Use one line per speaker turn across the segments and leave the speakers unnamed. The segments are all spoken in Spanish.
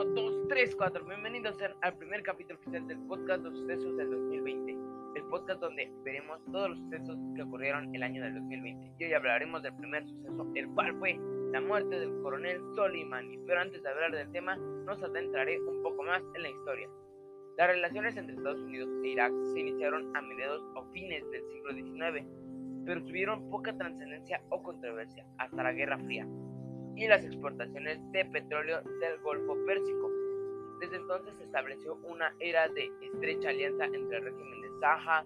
1, 2, 3, 4. Bienvenidos al primer capítulo oficial del podcast Los Sucesos del 2020. El podcast donde veremos todos los sucesos que ocurrieron el año del 2020. Y hoy hablaremos del primer suceso, el cual fue la muerte del coronel Soleimani. Pero antes de hablar del tema, nos adentraré un poco más en la historia. Las relaciones entre Estados Unidos e Irak se iniciaron a mediados o fines del siglo XIX, pero tuvieron poca trascendencia o controversia hasta la Guerra Fría y las exportaciones de petróleo del Golfo Pérsico. Desde entonces se estableció una era de estrecha alianza entre el régimen de Zaha,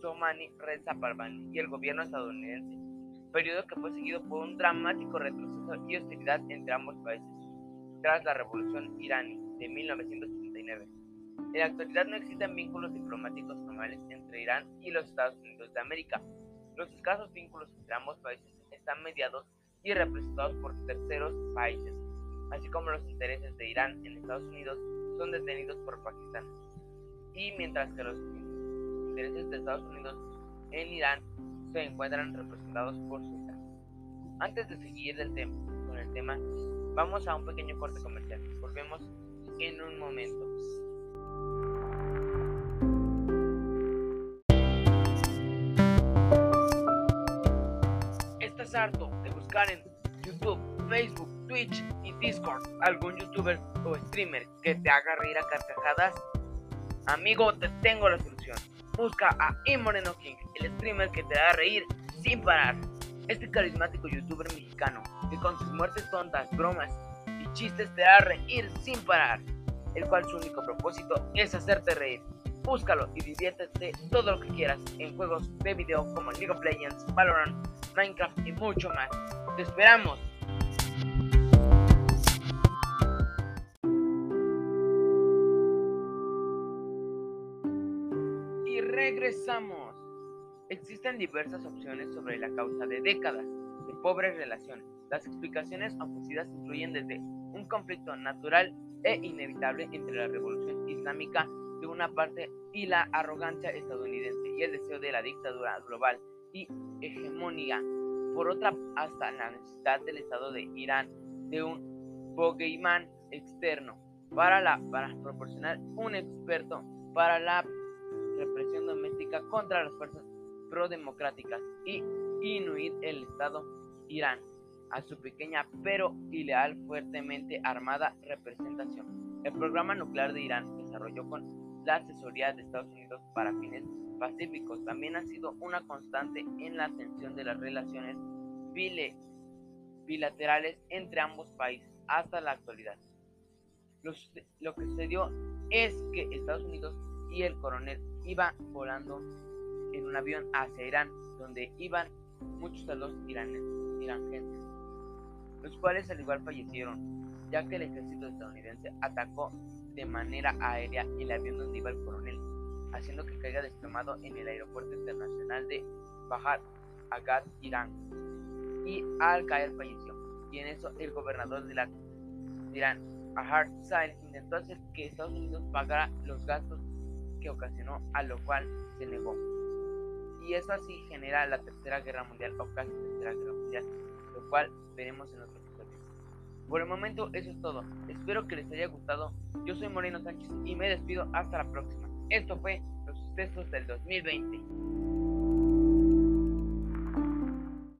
Somani, Reza Parvani y el gobierno estadounidense, periodo que fue seguido por un dramático retroceso y hostilidad entre ambos países, tras la revolución iraní de 1979. En la actualidad no existen vínculos diplomáticos formales entre Irán y los Estados Unidos de América. Los escasos vínculos entre ambos países están mediados y representados por terceros países, así como los intereses de Irán en Estados Unidos son detenidos por Pakistán, y mientras que los intereses de Estados Unidos en Irán se encuentran representados por Sudán. Antes de seguir tema, con el tema, vamos a un pequeño corte comercial. Volvemos en un momento. ¿Estás harto en YouTube, Facebook, Twitch y Discord algún youtuber o streamer que te haga reír a carcajadas? Amigo, te tengo la solución. Busca a Imoreno King, el streamer que te hará reír sin parar. Este carismático youtuber mexicano que con sus muertes tontas, bromas y chistes te hará reír sin parar, el cual su único propósito es hacerte reír. Búscalo y diviértete todo lo que quieras en juegos de video como League of Legends, Valorant, Minecraft y mucho más. ¡Te esperamos! Y regresamos. Existen diversas opciones sobre la causa de décadas de pobres relaciones. Las explicaciones ofrecidas incluyen desde un conflicto natural e inevitable entre la revolución islámica de una parte y la arrogancia estadounidense y el deseo de la dictadura global y hegemonía por otra hasta la necesidad del Estado de Irán de un bogeyman externo para, la, para proporcionar un experto para la represión doméstica contra las fuerzas pro-democráticas y inuir el Estado Irán a su pequeña pero ileal fuertemente armada representación. El programa nuclear de Irán desarrolló con la asesoría de Estados Unidos para fines pacíficos también ha sido una constante en la tensión de las relaciones bilaterales entre ambos países hasta la actualidad. Lo, que sucedió es que Estados Unidos y el coronel iban volando en un avión hacia Irán, donde iban muchos soldados iranes, irangenses, los cuales al igual fallecieron, ya que el ejército estadounidense atacó de manera aérea el avión donde iba el coronel, haciendo que caiga desplomado en el aeropuerto internacional de Bahar Agad, Irán. Y al caer falleció. Y en eso el gobernador de, la, Irán, Ahar Said, intentó hacer que Estados Unidos pagara los gastos que ocasionó, a lo cual se negó. Y eso así genera la tercera guerra mundial o casi tercera guerra mundial, lo cual veremos en otro. Por el momento eso es todo. Espero que les haya gustado. Yo soy Moreno Sánchez y me despido hasta la próxima. Esto fue los sucesos del 2020.